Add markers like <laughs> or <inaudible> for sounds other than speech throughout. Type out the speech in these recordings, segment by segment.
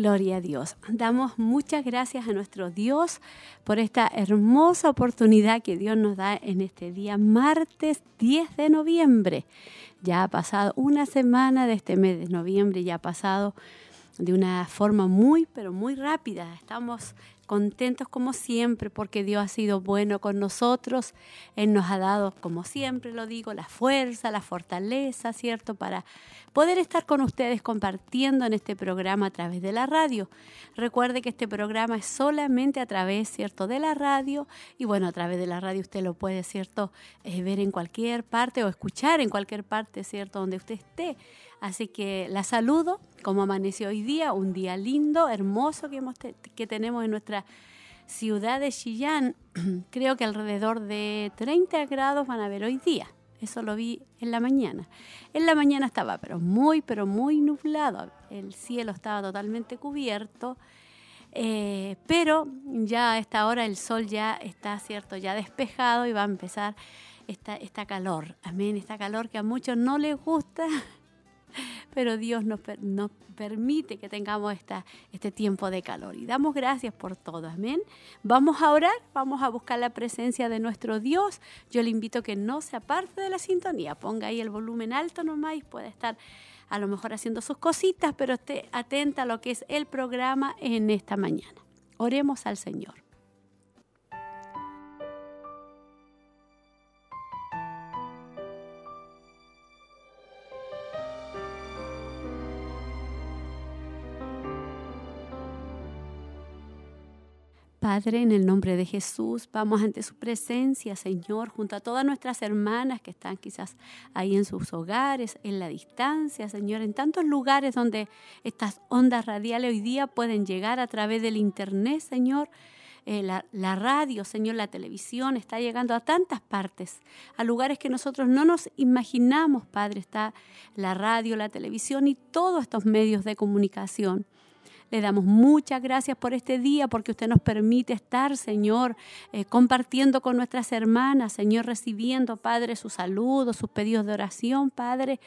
Gloria a Dios. Damos muchas gracias a nuestro Dios por esta hermosa oportunidad que Dios nos da en este día, martes 10 de noviembre. Ya ha pasado una semana de este mes de noviembre, ya ha pasado de una forma muy, pero muy rápida. Estamos contentos como siempre porque Dios ha sido bueno con nosotros. Él nos ha dado, como siempre lo digo, la fuerza, la fortaleza, ¿cierto? Para poder estar con ustedes compartiendo en este programa a través de la radio. Recuerde que este programa es solamente a través, ¿cierto?, de la radio. Y bueno, a través de la radio usted lo puede, ¿cierto?, eh, ver en cualquier parte o escuchar en cualquier parte, ¿cierto?, donde usted esté. Así que la saludo, como amaneció hoy día, un día lindo, hermoso que, hemos que tenemos en nuestra ciudad de Chillán. <clears throat> Creo que alrededor de 30 grados van a haber hoy día. Eso lo vi en la mañana. En la mañana estaba pero muy, pero muy nublado. El cielo estaba totalmente cubierto. Eh, pero ya a esta hora el sol ya está, ¿cierto? Ya despejado y va a empezar esta, esta calor. Amén, esta calor que a muchos no les gusta <laughs> <laughs> pero Dios nos, permite que tengamos esta, este tiempo de calor. Y damos gracias por todo, amén. Vamos a orar, vamos a buscar la presencia de nuestro Dios. Yo le invito a que no se aparte de la sintonía, ponga ahí el volumen alto nomás y puede estar a lo mejor haciendo sus cositas, pero esté atenta a lo que es el programa en esta mañana. Oremos al Señor. Padre, en el nombre de Jesús, vamos ante su presencia, Señor, junto a todas nuestras hermanas que están quizás ahí en sus hogares, en la distancia, Señor, en tantos lugares donde estas ondas radiales hoy día pueden llegar a través del Internet, Señor. Eh, la, la, radio, Señor, la televisión está llegando a tantas partes, a lugares que nosotros no nos imaginamos, Padre, está la radio, la televisión y todos estos medios de comunicación. Le damos muchas gracias por este día, porque usted nos permite estar, Señor, eh, compartiendo con nuestras hermanas, Señor, recibiendo, Padre, sus saludos, sus pedidos de oración, Padre,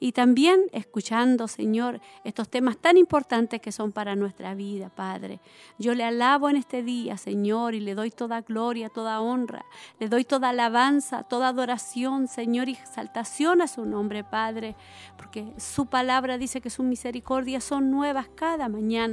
y también escuchando, Señor, estos temas tan importantes que son para nuestra vida, Padre. Yo le alabo en este día, Señor, y le doy toda gloria, toda honra, le doy toda alabanza, toda adoración, Señor, y exaltación a su nombre, Padre, porque su palabra dice que sus misericordias son nuevas cada mañana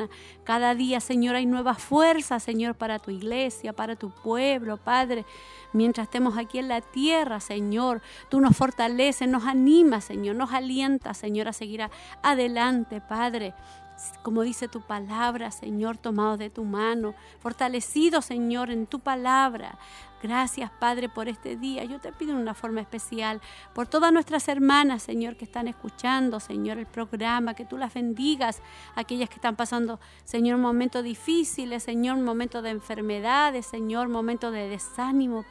cada día, Señor, hay nuevas fuerzas, Señor, para tu iglesia, para tu pueblo, Padre. Mientras estemos aquí en la tierra, Señor, tú nos fortaleces, nos animas, Señor, nos alientas, Señor, a seguir adelante, Padre como dice tu palabra, Señor, tomado de tu mano, fortalecido, Señor, en tu palabra. Gracias, Padre, por este día. Yo te pido en una forma especial por todas nuestras hermanas, Señor, que están escuchando, Señor, el programa, que tú las bendigas, aquellas que están pasando, Señor, momentos difíciles, Señor, momentos de enfermedades, Señor, momentos de desánimo,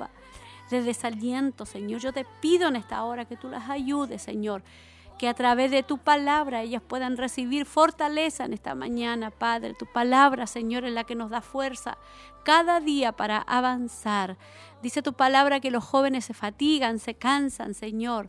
de desaliento, Señor. Yo te pido en esta hora que tú las ayudes, Señor que a través de tu palabra ellas puedan recibir fortaleza en esta mañana, Padre. Tu palabra, Señor, es la que nos da fuerza cada día para avanzar. Dice tu palabra que los jóvenes se fatigan, se cansan, Señor.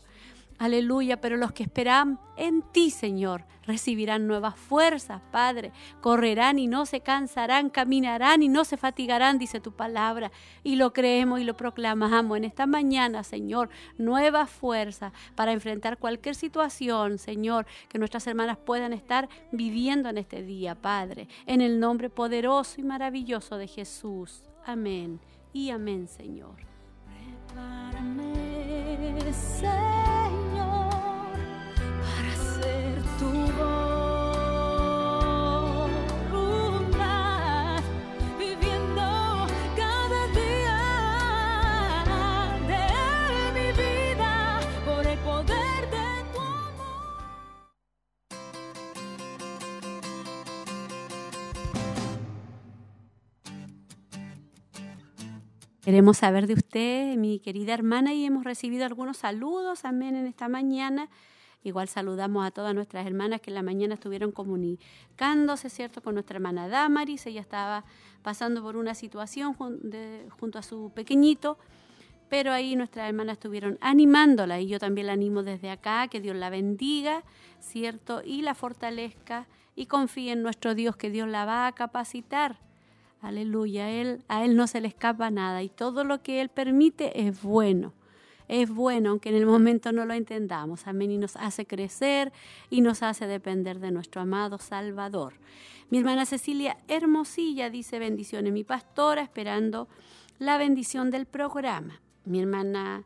Aleluya, pero los que esperan en ti, Señor, recibirán nuevas fuerzas, Padre. Correrán y no se cansarán, caminarán y no se fatigarán, dice tu palabra. Y lo creemos y lo proclamamos en esta mañana, Señor. Nuevas fuerzas para enfrentar cualquier situación, Señor, que nuestras hermanas puedan estar viviendo en este día, Padre. En el nombre poderoso y maravilloso de Jesús. Amén y amén, Señor tu voluntad, viviendo cada día de mi vida por el poder de tu amor. Queremos saber de usted, mi querida hermana, y hemos recibido algunos saludos también en esta mañana. Igual saludamos a todas nuestras hermanas que en la mañana estuvieron comunicándose, ¿cierto?, con nuestra hermana Damaris. Ella estaba pasando por una situación junto a su pequeñito, pero ahí nuestras hermanas estuvieron animándola y yo también la animo desde acá, que Dios la bendiga, ¿cierto?, y la fortalezca y confíe en nuestro Dios que Dios la va a capacitar. Aleluya, él, a él no se le escapa nada y todo lo que Él permite es bueno es bueno, aunque en el momento no lo entendamos. Amén. Y nos hace crecer y nos hace depender de nuestro amado Salvador. Mi hermana Cecilia Hermosilla dice bendiciones, mi pastora, esperando la bendición del programa. Mi hermana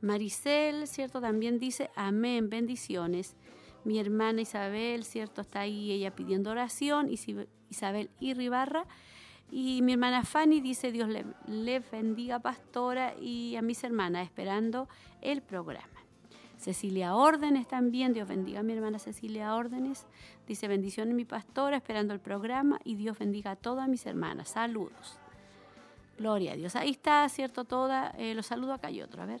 Maricel, ¿cierto? También dice amén, bendiciones. Mi hermana Isabel, ¿cierto? Está ahí ella pidiendo oración. Isabel Irribarra y mi hermana Fanny dice, Dios le, bendiga pastora y a mis hermanas esperando el programa. Cecilia Órdenes también, Dios bendiga a mi hermana Cecilia Órdenes. Dice, bendiciones mi pastora, esperando el programa y Dios bendiga a todas mis hermanas. Saludos. Gloria a Dios. Ahí está, ¿cierto? Toda. Eh, los saludo acá y otro. A ver.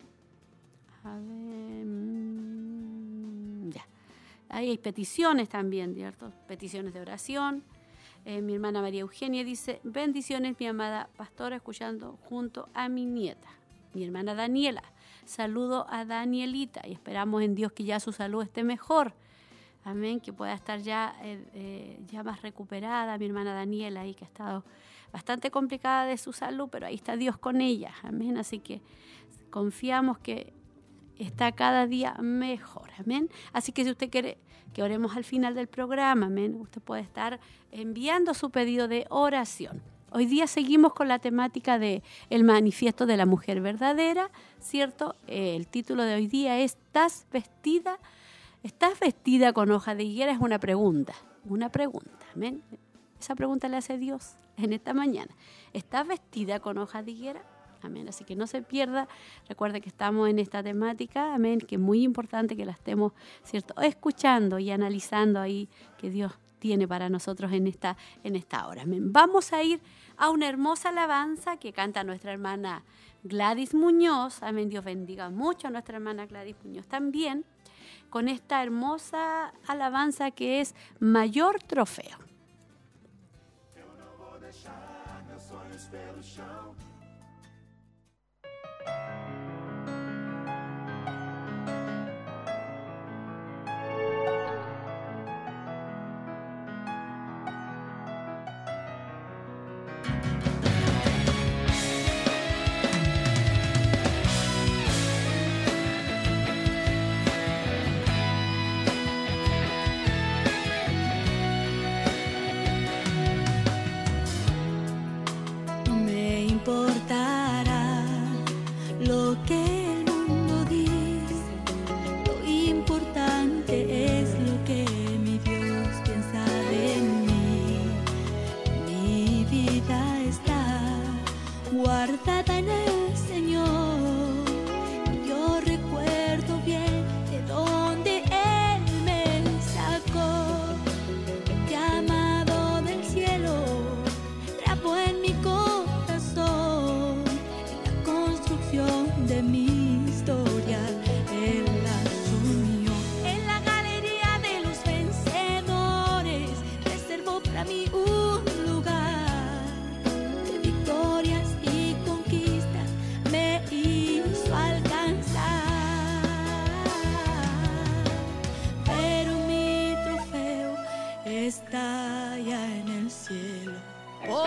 A ver. Mm, ya. Ahí hay peticiones también, ¿cierto? Peticiones de oración. Eh, mi hermana María Eugenia dice, bendiciones mi amada pastora, escuchando junto a mi nieta, mi hermana Daniela. Saludo a Danielita y esperamos en Dios que ya su salud esté mejor. Amén, que pueda estar ya, eh, eh, ya más recuperada mi hermana Daniela ahí que ha estado bastante complicada de su salud, pero ahí está Dios con ella. Amén, así que confiamos que está cada día mejor. Amén. Así que si usted quiere que oremos al final del programa, amén, usted puede estar enviando su pedido de oración. Hoy día seguimos con la temática de el manifiesto de la mujer verdadera, ¿cierto? el título de hoy día es ¿Estás vestida? ¿Estás vestida con hoja de higuera? Es una pregunta, una pregunta, amén. Esa pregunta le hace Dios en esta mañana. ¿Estás vestida con hoja de higuera? Amén. Así que no se pierda. Recuerde que estamos en esta temática. Amén. Que es muy importante que la estemos, ¿cierto? Escuchando y analizando ahí que Dios tiene para nosotros en esta, en esta hora. Amén. Vamos a ir a una hermosa alabanza que canta nuestra hermana Gladys Muñoz. Amén. Dios bendiga mucho a nuestra hermana Gladys Muñoz también. Con esta hermosa alabanza que es Mayor Trofeo. うん。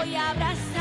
voy a abrazar.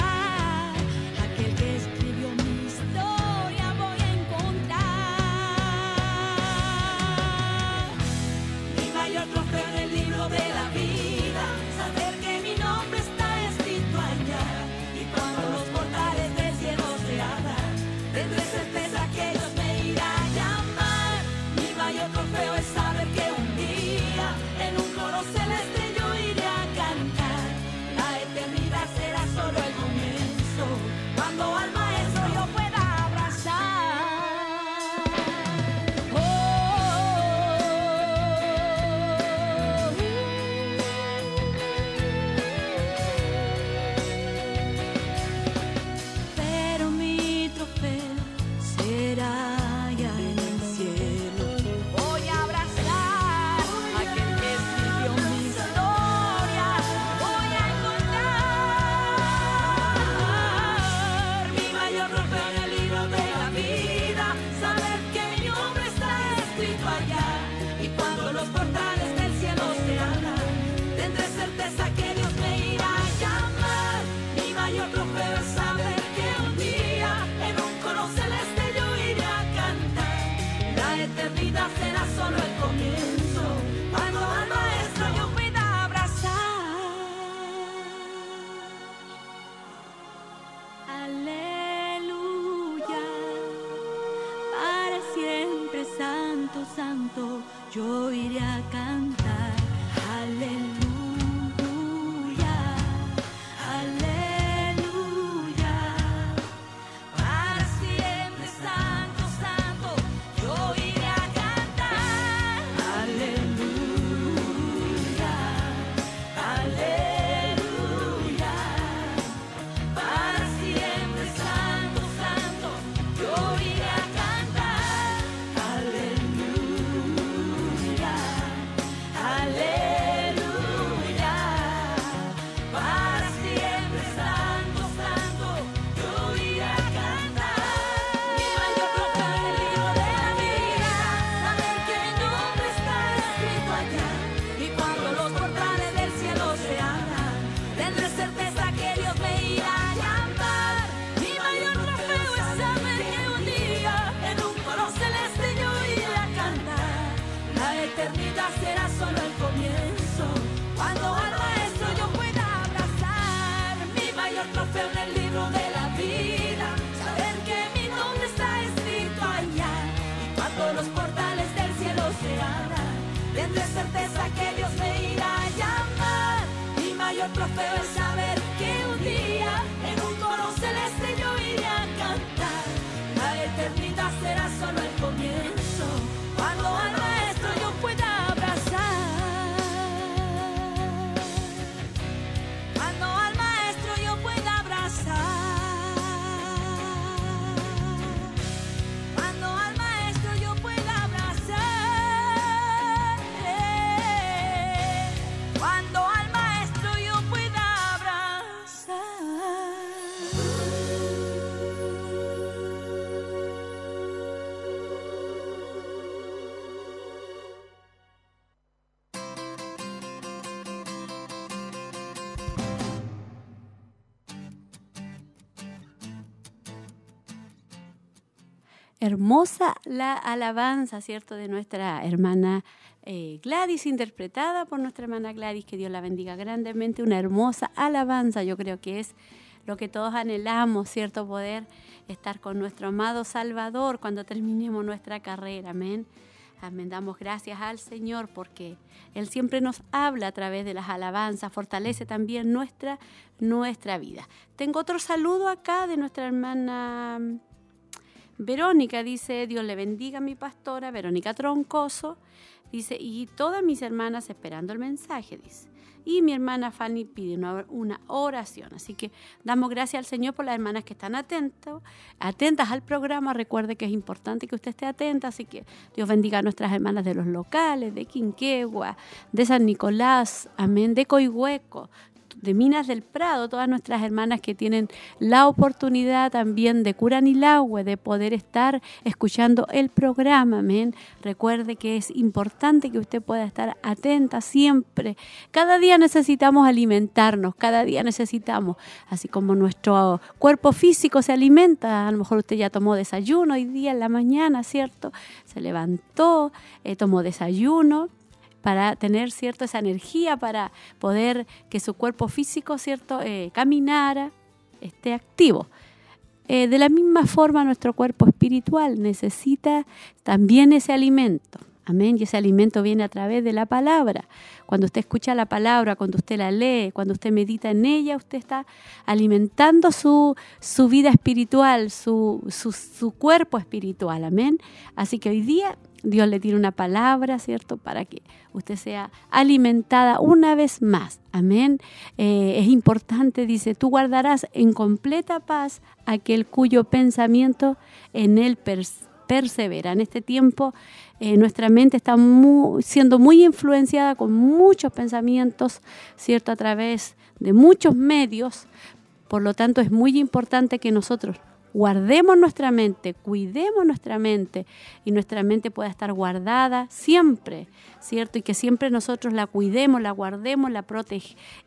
Hermosa la alabanza, ¿cierto?, de nuestra hermana eh, Gladys, interpretada por nuestra hermana Gladys, que Dios la bendiga grandemente, una hermosa alabanza, yo creo que es lo que todos anhelamos, ¿cierto?, poder estar con nuestro amado Salvador cuando terminemos nuestra carrera, amén. Amén, damos gracias al Señor porque Él siempre nos habla a través de las alabanzas, fortalece también nuestra, nuestra vida. Tengo otro saludo acá de nuestra hermana Verónica dice, Dios le bendiga a mi pastora, Verónica Troncoso, dice, y todas mis hermanas esperando el mensaje, dice. Y mi hermana Fanny pide una, oración. Así que damos gracias al Señor por las hermanas que están atentos, atentas al programa. Recuerde que es importante que usted esté atenta. Así que Dios bendiga a nuestras hermanas de los locales, de Quinquegua, de San Nicolás, amén, de Coihueco, de Minas del Prado, todas nuestras hermanas que tienen la oportunidad también de Curanilagüe, de poder estar escuchando el programa. Recuerde que es importante que usted pueda estar atenta siempre. Cada día necesitamos alimentarnos, cada día necesitamos, así como nuestro cuerpo físico se alimenta, a lo mejor usted ya tomó desayuno hoy día en la mañana, ¿cierto? Se levantó, eh, tomó desayuno para tener cierto esa energía para poder que su cuerpo físico cierto eh, caminara esté activo eh, de la misma forma nuestro cuerpo espiritual necesita también ese alimento Amén. Y ese alimento viene a través de la palabra. Cuando usted escucha la palabra, cuando usted la lee, cuando usted medita en ella, usted está alimentando su, su vida espiritual, su, su, su cuerpo espiritual. Amén. Así que hoy día Dios le tiene una palabra, ¿cierto? Para que usted sea alimentada una vez más. Amén. Eh, es importante, dice, tú guardarás en completa paz aquel cuyo pensamiento en él persevera. En este tiempo eh, nuestra mente está siendo muy influenciada con muchos pensamientos, ¿cierto? A través de muchos medios. Por lo tanto, es muy importante que nosotros guardemos nuestra mente, cuidemos nuestra mente y nuestra mente pueda estar guardada siempre, ¿cierto? Y que siempre nosotros la cuidemos, la guardemos, la,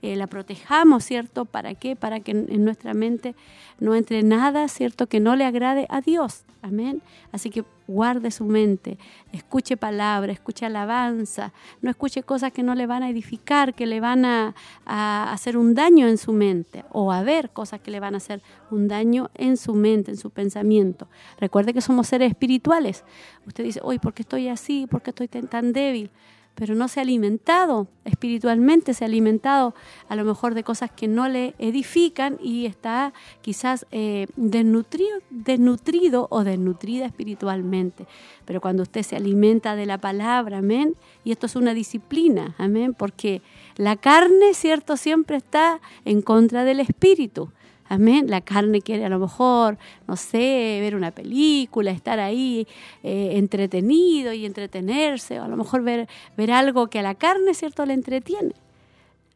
eh, la protejamos, ¿cierto? ¿Para qué? Para que en nuestra mente no entre nada, ¿cierto? Que no le agrade a Dios. Amén. Así que guarde su mente, escuche palabra, escuche alabanza, no escuche cosas que no le van a edificar, que le van a, hacer un daño en su mente, o a ver cosas que le van a hacer un daño en su mente, en su pensamiento. Recuerde que somos seres espirituales. Usted dice, hoy, ¿por qué estoy así? ¿Por qué estoy tan débil? Pero no se ha alimentado espiritualmente, se ha alimentado a lo mejor de cosas que no le edifican y está quizás eh, desnutrido, desnutrido o desnutrida espiritualmente. Pero cuando usted se alimenta de la palabra, amén, y esto es una disciplina, amén, porque la carne, cierto, siempre está en contra del espíritu. Amén. La carne quiere a lo mejor, no sé, ver una película, estar ahí eh, entretenido y entretenerse, o a lo mejor ver, ver algo que a la carne, ¿cierto?, le entretiene.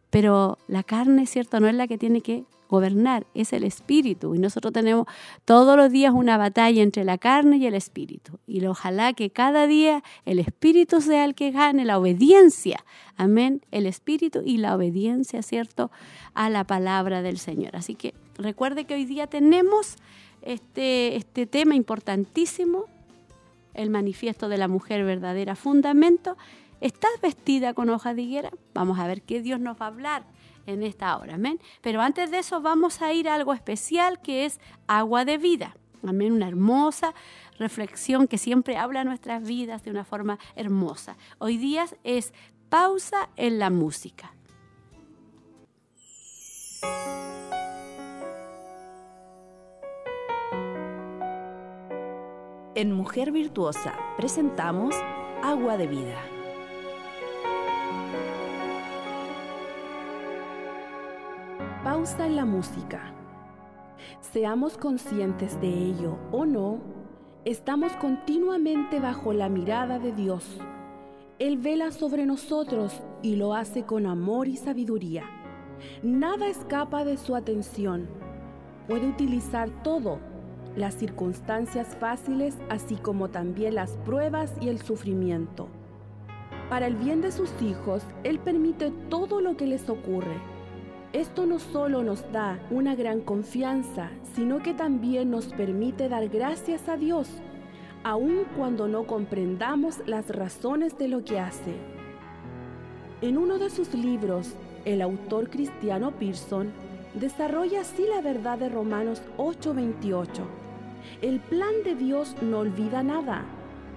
Pero la carne, ¿cierto?, no es la que tiene que gobernar, es el espíritu. Y nosotros tenemos todos los días una batalla entre la carne y el espíritu. Y ojalá que cada día el espíritu sea el que gane la obediencia. Amén. El espíritu y la obediencia, ¿cierto?, a la palabra del Señor. Así que recuerde que hoy día tenemos este, este tema importantísimo, el manifiesto de la mujer verdadera, fundamento. ¿Estás vestida con hoja de higuera? Vamos a ver qué Dios nos va a hablar en esta hora. Amén. Pero antes de eso vamos a ir a algo especial que es agua de vida. Amén. Una hermosa reflexión que siempre habla nuestras vidas de una forma hermosa. Hoy día es pausa en la música. En Mujer Virtuosa presentamos Agua de Vida. En la música. Seamos conscientes de ello o no, estamos continuamente bajo la mirada de Dios. Él vela sobre nosotros y lo hace con amor y sabiduría. Nada escapa de su atención. Puede utilizar todo las circunstancias fáciles, así como también las pruebas y el sufrimiento. Para el bien de sus hijos, Él permite todo lo que les ocurre. Esto no solo nos da una gran confianza, sino que también nos permite dar gracias a Dios, aun cuando no comprendamos las razones de lo que hace. En uno de sus libros, el autor cristiano Pearson desarrolla así la verdad de Romanos 8:28 el plan de Dios no olvida nada.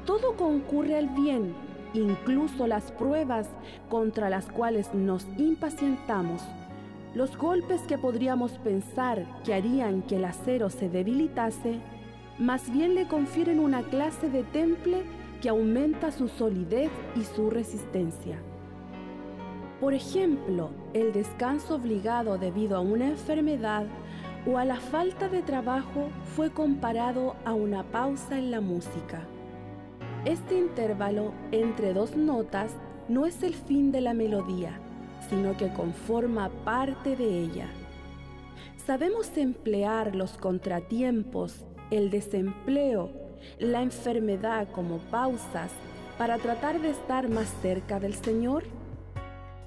Todo concurre al bien, incluso las pruebas contra las cuales nos impacientamos. Los golpes que podríamos pensar que harían que el acero se debilitase, más bien le confieren una clase de temple que aumenta su solidez y su resistencia. Por ejemplo, el descanso obligado debido a una enfermedad o a la falta de trabajo fue comparado a una pausa en la música. Este intervalo entre dos notas no es el fin de la melodía, sino que conforma parte de ella. Sabemos emplear los contratiempos, el desempleo, la enfermedad como pausas para tratar de estar más cerca del Señor.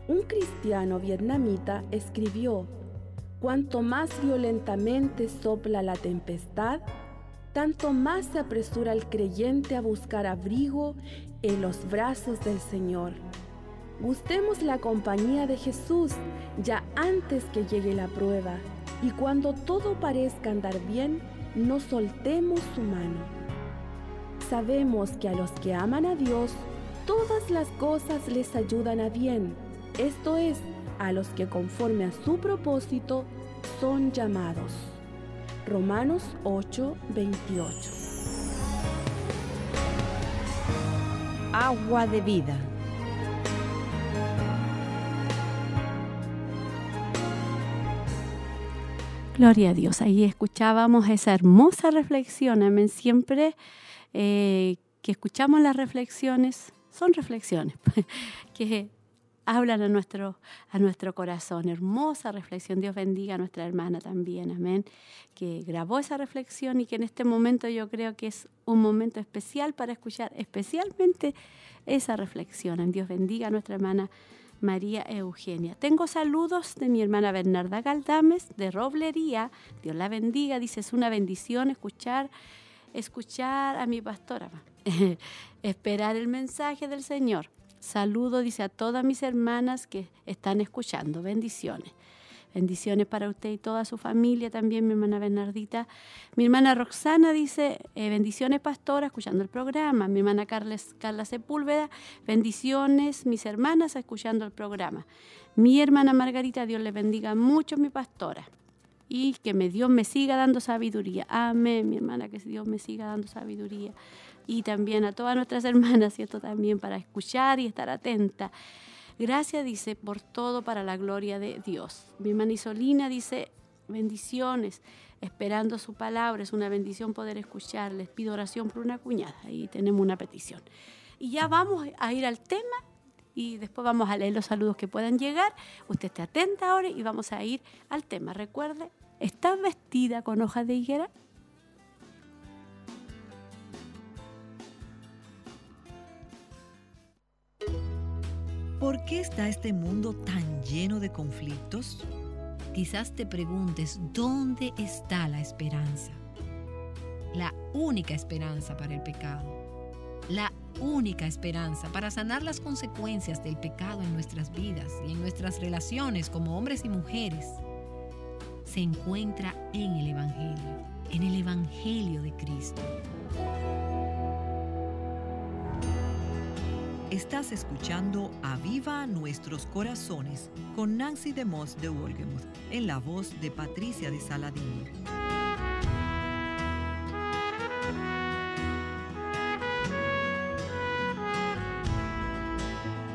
Un cristiano vietnamita escribió Cuanto más violentamente sopla la tempestad, tanto más se apresura el creyente a buscar abrigo en los brazos del Señor. Gustemos la compañía de Jesús ya antes que llegue la prueba y cuando todo parezca andar bien, no soltemos su mano. Sabemos que a los que aman a Dios, todas las cosas les ayudan a bien, esto es, a los que conforme a su propósito son llamados. Romanos 8, 28. Agua de vida. Gloria a Dios. Ahí escuchábamos esa hermosa reflexión. Amén. Siempre eh, que escuchamos las reflexiones, son reflexiones <laughs> que hablan a nuestro, a nuestro corazón. Hermosa reflexión. Dios bendiga a nuestra hermana también, amén, que grabó esa reflexión y que en este momento yo creo que es un momento especial para escuchar especialmente esa reflexión. Dios bendiga a nuestra hermana María Eugenia. Tengo saludos de mi hermana Bernarda Galdames de Roblería. Dios la bendiga. Dice, es una bendición escuchar, escuchar a mi pastora. <laughs> Esperar el mensaje del Señor. Saludo, dice, a todas mis hermanas que están escuchando. Bendiciones. Bendiciones para usted y toda su familia también, mi hermana Bernardita. Mi hermana Roxana dice, eh, bendiciones pastora, escuchando el programa. Mi hermana Carles, Carla Sepúlveda, bendiciones, mis hermanas, escuchando el programa. Mi hermana Margarita, Dios le bendiga mucho, mi pastora. Y que me, Dios me siga dando sabiduría. Amén, mi hermana, que Dios me siga dando sabiduría. Y también a todas nuestras <laughs> hermanas, y esto también para escuchar y estar atenta. Gracias, dice, por todo para la gloria de Dios. Mi hermana Isolina dice, bendiciones, esperando su palabra. Es una bendición poder escuchar. Les pido oración por una cuñada. Ahí tenemos una petición. Y ya vamos a ir al tema y después vamos a leer los saludos que puedan llegar. Usted esté atenta ahora y vamos a ir al tema. Recuerde, ¿estás vestida con hojas de higuera? ¿Por qué está este mundo tan lleno de conflictos? Quizás te preguntes, ¿dónde está la esperanza? La única esperanza para el pecado. La única esperanza para sanar las consecuencias del pecado en nuestras vidas y en nuestras relaciones como hombres y mujeres se encuentra en el Evangelio, en el Evangelio de Cristo. Estás escuchando Aviva Nuestros Corazones con Nancy DeMoss de Wolgemuth en la voz de Patricia de Saladín.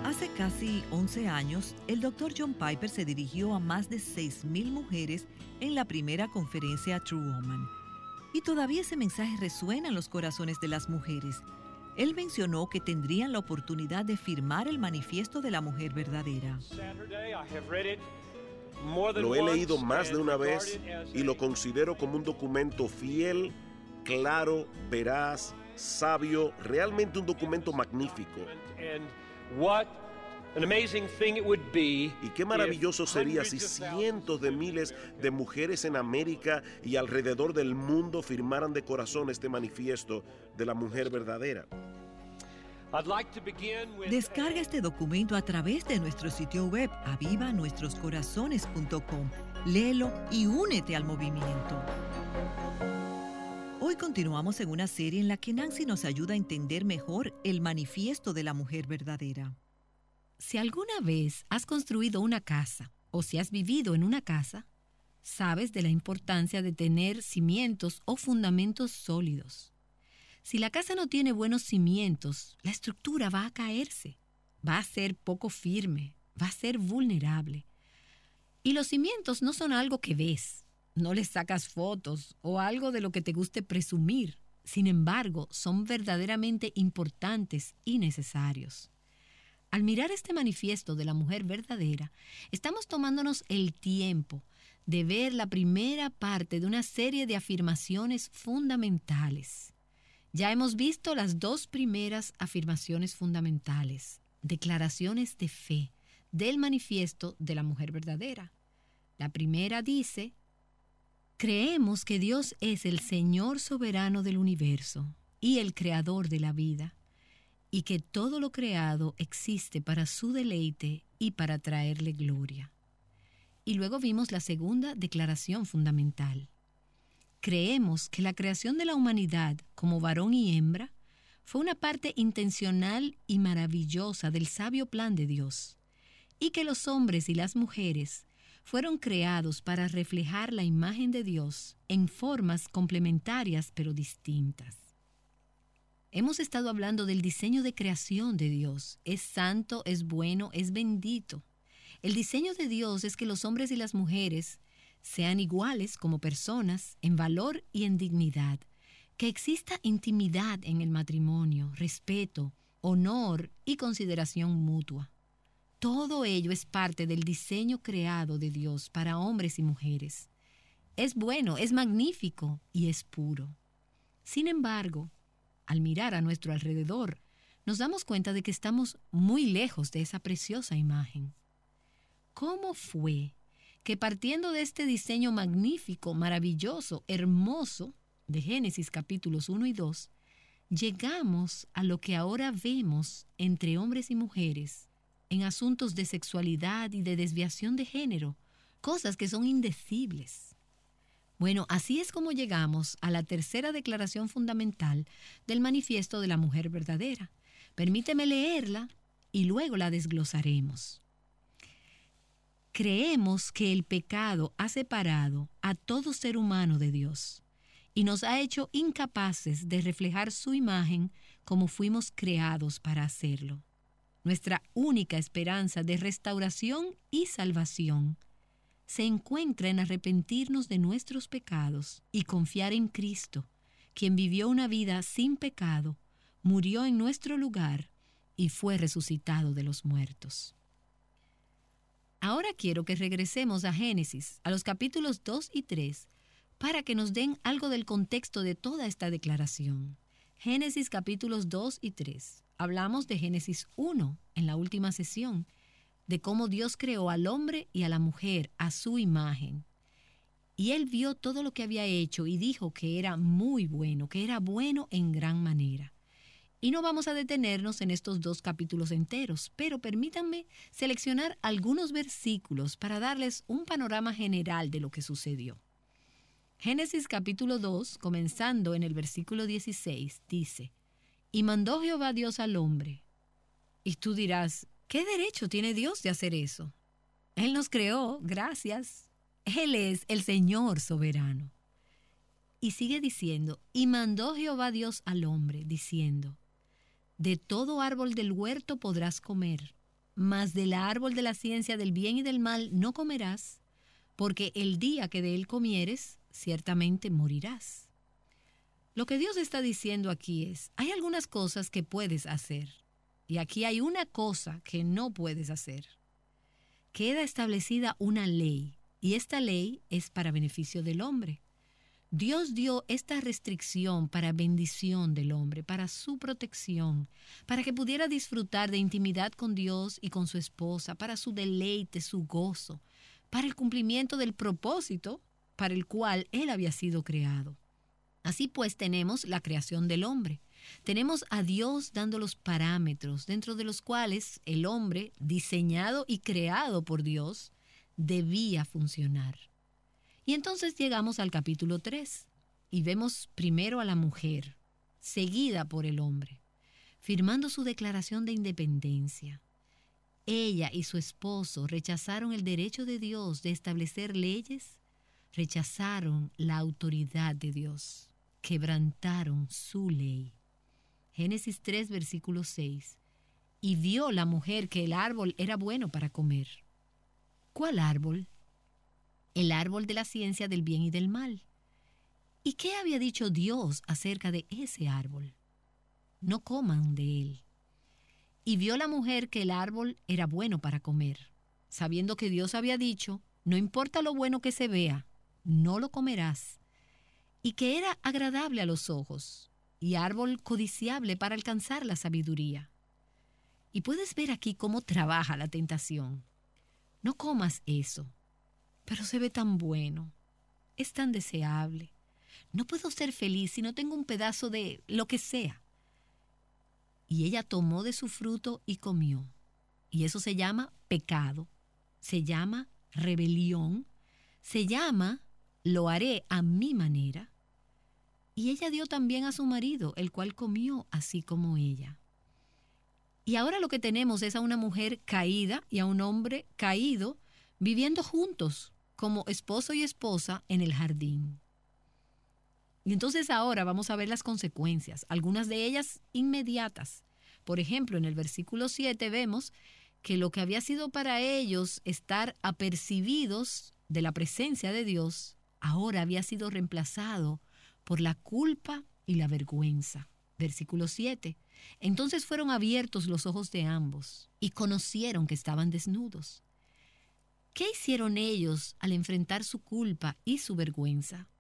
Hace casi 11 años, el Dr. John Piper se dirigió a más de 6.000 mujeres en la primera conferencia True Woman. Y todavía ese mensaje resuena en los corazones de las mujeres él mencionó que tendrían la oportunidad de firmar el manifiesto de la mujer verdadera. Lo he leído más de una vez y lo considero como un documento fiel, claro, veraz, sabio, realmente un documento magnífico. Y qué maravilloso sería si cientos de miles de mujeres en América y alrededor del mundo firmaran de corazón este manifiesto de la mujer verdadera. Descarga este documento a través de nuestro sitio web avivanuestroscorazones.com. Léelo y únete al movimiento. Hoy continuamos en una serie en la que Nancy nos ayuda a entender mejor el manifiesto de la mujer verdadera. Si alguna vez has construido una casa o si has vivido en una casa, sabes de la importancia de tener cimientos o fundamentos sólidos. Si la casa no tiene buenos cimientos, la estructura va a caerse, va a ser poco firme, va a ser vulnerable. Y los cimientos no son algo que ves, no les sacas fotos o algo de lo que te guste presumir. Sin embargo, son verdaderamente importantes y necesarios. Al mirar este manifiesto de la mujer verdadera, estamos tomándonos el tiempo de ver la primera parte de una serie de afirmaciones fundamentales. Ya hemos visto las dos primeras afirmaciones fundamentales, declaraciones de fe del manifiesto de la mujer verdadera. La primera dice, creemos que Dios es el Señor soberano del universo y el creador de la vida y que todo lo creado existe para su deleite y para traerle gloria. Y luego vimos la segunda declaración fundamental. Creemos que la creación de la humanidad como varón y hembra fue una parte intencional y maravillosa del sabio plan de Dios, y que los hombres y las mujeres fueron creados para reflejar la imagen de Dios en formas complementarias pero distintas. Hemos estado hablando del diseño de creación de Dios. Es santo, es bueno, es bendito. El diseño de Dios es que los hombres y las mujeres sean iguales como personas en valor y en dignidad, que exista intimidad en el matrimonio, respeto, honor y consideración mutua. Todo ello es parte del diseño creado de Dios para hombres y mujeres. Es bueno, es magnífico y es puro. Sin embargo, al mirar a nuestro alrededor, nos damos cuenta de que estamos muy lejos de esa preciosa imagen. ¿Cómo fue que partiendo de este diseño magnífico, maravilloso, hermoso de Génesis capítulos 1 y 2, llegamos a lo que ahora vemos entre hombres y mujeres en asuntos de sexualidad y de desviación de género, cosas que son indecibles. Bueno, así es como llegamos a la tercera declaración fundamental del manifiesto de la mujer verdadera. Permíteme leerla y luego la desglosaremos. Creemos que el pecado ha separado a todo ser humano de Dios y nos ha hecho incapaces de reflejar su imagen como fuimos creados para hacerlo. Nuestra única esperanza de restauración y salvación se encuentra en arrepentirnos de nuestros pecados y confiar en Cristo, quien vivió una vida sin pecado, murió en nuestro lugar y fue resucitado de los muertos. Ahora quiero que regresemos a Génesis, a los capítulos 2 y 3, para que nos den algo del contexto de toda esta declaración. Génesis capítulos 2 y 3. Hablamos de Génesis 1 en la última sesión de cómo Dios creó al hombre y a la mujer a su imagen. Y él vio todo lo que había hecho y dijo que era muy bueno, que era bueno en gran manera. Y no vamos a detenernos en estos dos capítulos enteros, pero permítanme seleccionar algunos versículos para darles un panorama general de lo que sucedió. Génesis capítulo 2, comenzando en el versículo 16, dice, Y mandó Jehová Dios al hombre. Y tú dirás, ¿Qué derecho tiene Dios de hacer eso? Él nos creó, gracias. Él es el Señor soberano. Y sigue diciendo, y mandó Jehová Dios al hombre, diciendo, de todo árbol del huerto podrás comer, mas del árbol de la ciencia del bien y del mal no comerás, porque el día que de él comieres, ciertamente morirás. Lo que Dios está diciendo aquí es, hay algunas cosas que puedes hacer, y aquí hay una cosa que no puedes hacer. Queda establecida una ley y esta ley es para beneficio del hombre. Dios dio esta restricción para bendición del hombre, para su protección, para que pudiera disfrutar de intimidad con Dios y con su esposa, para su deleite, su gozo, para el cumplimiento del propósito para el cual él había sido creado. Así pues tenemos la creación del hombre. Tenemos a Dios dando los parámetros dentro de los cuales el hombre, diseñado y creado por Dios, debía funcionar. Y entonces llegamos al capítulo 3 y vemos primero a la mujer, seguida por el hombre, firmando su declaración de independencia. Ella y su esposo rechazaron el derecho de Dios de establecer leyes, rechazaron la autoridad de Dios, quebrantaron su ley. Génesis 3, versículo 6. Y vio la mujer que el árbol era bueno para comer. ¿Cuál árbol? El árbol de la ciencia del bien y del mal. ¿Y qué había dicho Dios acerca de ese árbol? No coman de él. Y vio la mujer que el árbol era bueno para comer, sabiendo que Dios había dicho, no importa lo bueno que se vea, no lo comerás, y que era agradable a los ojos y árbol codiciable para alcanzar la sabiduría. Y puedes ver aquí cómo trabaja la tentación. No comas eso, pero se ve tan bueno, es tan deseable. No puedo ser feliz si no tengo un pedazo de lo que sea. Y ella tomó de su fruto y comió. Y eso se llama pecado, se llama rebelión, se llama lo haré a mi manera y ella dio también a su marido, el cual comió así como ella. Y ahora lo que tenemos es a una mujer caída y a un hombre caído viviendo juntos como esposo y esposa en el jardín. Y entonces ahora vamos a ver las consecuencias, algunas de ellas inmediatas. Por ejemplo, en el versículo 7 vemos que lo que había sido para ellos estar apercibidos de la presencia de Dios, ahora había sido reemplazado por la culpa y la vergüenza. Versículo 7. Entonces fueron abiertos los ojos de ambos y conocieron que estaban desnudos. ¿Qué hicieron ellos al enfrentar su culpa y su vergüenza?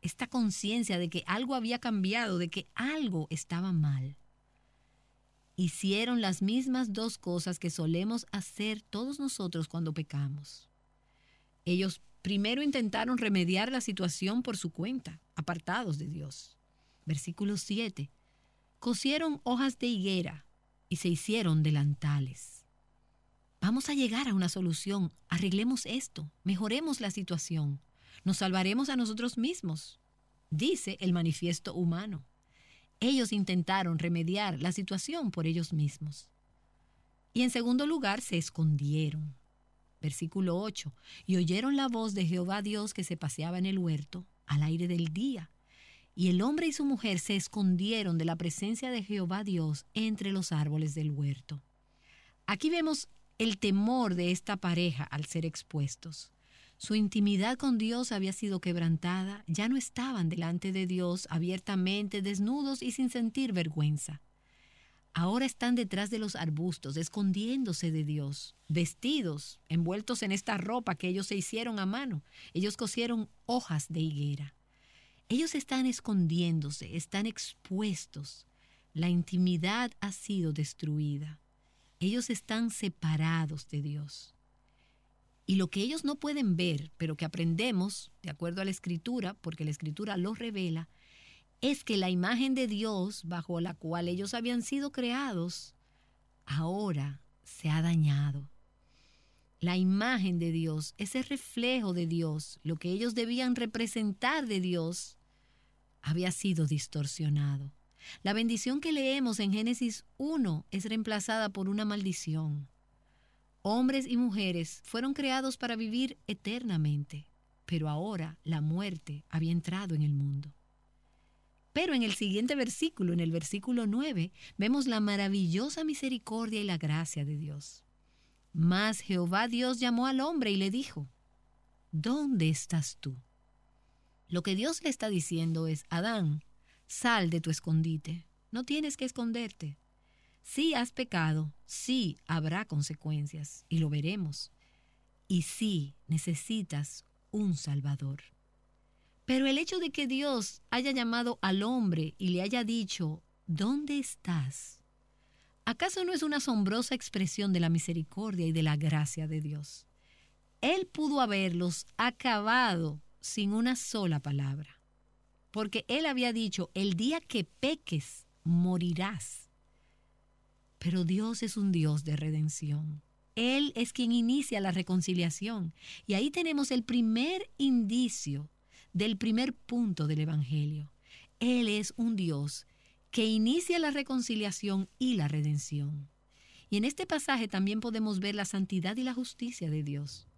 Esta conciencia de que algo había cambiado, de que algo estaba mal. Hicieron las mismas dos cosas que solemos hacer todos nosotros cuando pecamos. Ellos primero intentaron remediar la situación por su cuenta, apartados de Dios. Versículo 7. Cosieron hojas de higuera y se hicieron delantales. Vamos a llegar a una solución. Arreglemos esto. Mejoremos la situación. Nos salvaremos a nosotros mismos, dice el manifiesto humano. Ellos intentaron remediar la situación por ellos mismos. Y en segundo lugar, se escondieron. Versículo 8. Y oyeron la voz de Jehová Dios que se paseaba en el huerto al aire del día. Y el hombre y su mujer se escondieron de la presencia de Jehová Dios entre los árboles del huerto. Aquí vemos el temor de esta pareja al ser expuestos. Su intimidad con Dios había sido quebrantada, ya no estaban delante de Dios abiertamente, desnudos y sin sentir vergüenza. Ahora están detrás de los arbustos, escondiéndose de Dios, vestidos, envueltos en esta ropa que ellos se hicieron a mano. Ellos cosieron hojas de higuera. Ellos están escondiéndose, están expuestos. La intimidad ha sido destruida. Ellos están separados de Dios. Y lo que ellos no pueden ver, pero que aprendemos, de acuerdo a la escritura, porque la escritura lo revela, es que la imagen de Dios bajo la cual ellos habían sido creados, ahora se ha dañado. La imagen de Dios, ese reflejo de Dios, lo que ellos debían representar de Dios, había sido distorsionado. La bendición que leemos en Génesis 1 es reemplazada por una maldición. Hombres y mujeres fueron creados para vivir eternamente, pero ahora la muerte había entrado en el mundo. Pero en el siguiente versículo, en el versículo 9, vemos la maravillosa misericordia y la gracia de Dios. Mas Jehová Dios llamó al hombre y le dijo, ¿Dónde estás tú? Lo que Dios le está diciendo es, Adán, Sal de tu escondite. No tienes que esconderte. Si has pecado, sí habrá consecuencias, y lo veremos. Y sí necesitas un Salvador. Pero el hecho de que Dios haya llamado al hombre y le haya dicho, ¿dónde estás? ¿Acaso no es una asombrosa expresión de la misericordia y de la gracia de Dios? Él pudo haberlos acabado sin una sola palabra porque él había dicho, el día que peques, morirás. Pero Dios es un Dios de redención. Él es quien inicia la reconciliación. Y ahí tenemos el primer indicio del primer punto del Evangelio. Él es un Dios que inicia la reconciliación y la redención. Y en este pasaje también podemos ver la santidad y la justicia de Dios.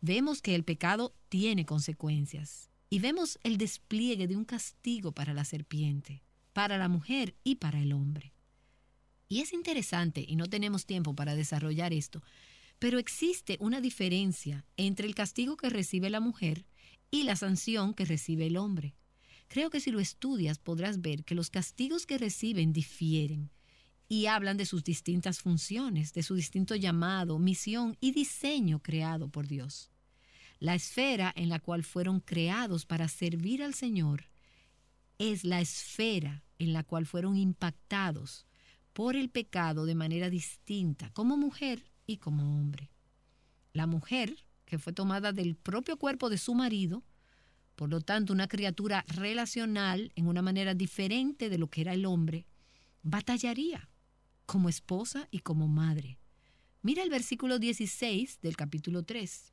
Vemos que el pecado tiene consecuencias. Y vemos el despliegue de un castigo para la serpiente, para la mujer y para el hombre. Y es interesante, y no tenemos tiempo para desarrollar esto, pero existe una diferencia entre el castigo que recibe la mujer y la sanción que recibe el hombre. Creo que si lo estudias podrás ver que los castigos que reciben difieren y hablan de sus distintas funciones, de su distinto llamado, misión y diseño creado por Dios. La esfera en la cual fueron creados para servir al Señor es la esfera en la cual fueron impactados por el pecado de manera distinta, como mujer y como hombre. La mujer, que fue tomada del propio cuerpo de su marido, por lo tanto una criatura relacional en una manera diferente de lo que era el hombre, batallaría como esposa y como madre. Mira el versículo 16 del capítulo 3.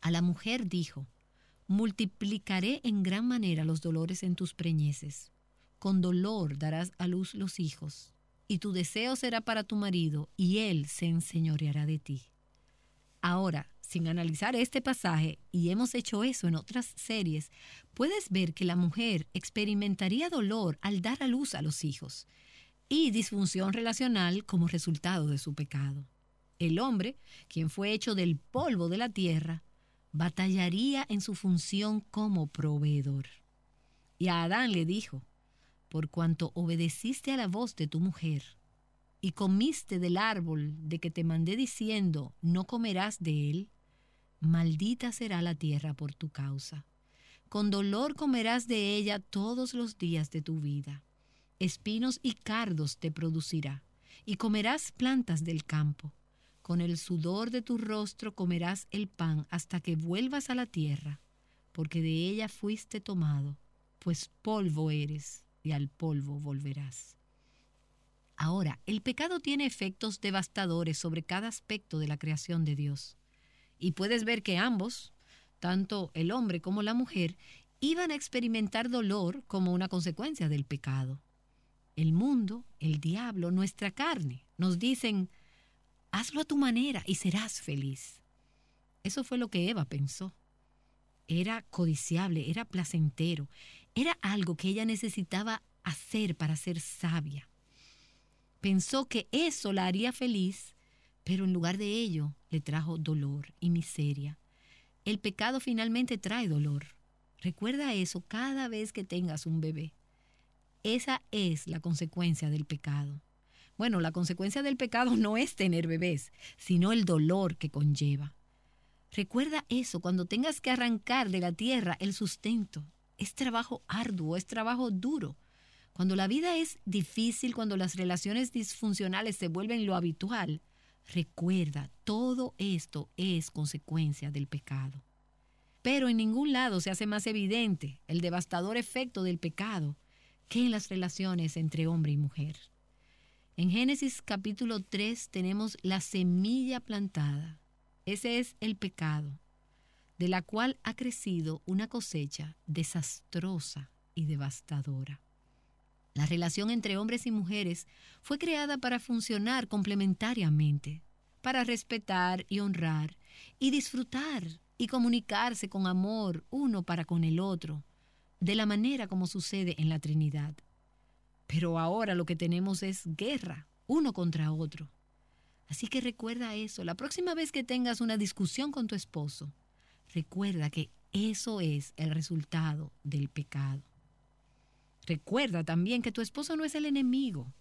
A la mujer dijo, multiplicaré en gran manera los dolores en tus preñeces. Con dolor darás a luz los hijos, y tu deseo será para tu marido, y él se enseñoreará de ti. Ahora, sin analizar este pasaje, y hemos hecho eso en otras series, puedes ver que la mujer experimentaría dolor al dar a luz a los hijos, y disfunción relacional como resultado de su pecado. El hombre, quien fue hecho del polvo de la tierra, batallaría en su función como proveedor. Y a Adán le dijo, por cuanto obedeciste a la voz de tu mujer y comiste del árbol de que te mandé diciendo, no comerás de él, maldita será la tierra por tu causa. Con dolor comerás de ella todos los días de tu vida. Espinos y cardos te producirá, y comerás plantas del campo con el sudor de tu rostro comerás el pan hasta que vuelvas a la tierra, porque de ella fuiste tomado, pues polvo eres y al polvo volverás. Ahora, el pecado tiene efectos devastadores sobre cada aspecto de la creación de Dios. Y puedes ver que ambos, tanto el hombre como la mujer, iban a experimentar dolor como una consecuencia del pecado. El mundo, el diablo, nuestra carne, nos dicen, hazlo a tu manera y serás feliz. Eso fue lo que Eva pensó. Era codiciable, era placentero, era algo que ella necesitaba hacer para ser sabia. Pensó que eso la haría feliz, pero en lugar de ello trajo dolor y miseria. El pecado finalmente trae dolor. Recuerda eso cada vez que tengas un bebé. Esa es la consecuencia del pecado. Bueno, la consecuencia del pecado no es tener bebés, sino el dolor que conlleva. Recuerda eso cuando tengas que arrancar de la tierra el sustento. Es trabajo arduo, es trabajo duro. Cuando la vida es difícil, cuando las relaciones disfuncionales se vuelven lo habitual, recuerda, todo esto es consecuencia del pecado. Pero en ningún lado se hace más evidente el devastador efecto del pecado que en las relaciones entre hombre y mujer. En Génesis capítulo 3 tenemos la semilla plantada. Ese es el pecado, de la cual ha crecido una cosecha desastrosa y devastadora. La relación entre hombres y mujeres fue creada para funcionar complementariamente, para respetar y honrar y disfrutar y comunicarse con amor uno para con el otro, de la manera como sucede en la Trinidad. Pero ahora lo que tenemos es guerra, uno contra otro. Así que recuerda eso. La próxima vez que tengas una discusión con tu esposo, recuerda que eso es el resultado del pecado. Recuerda también que tu esposo no es el enemigo.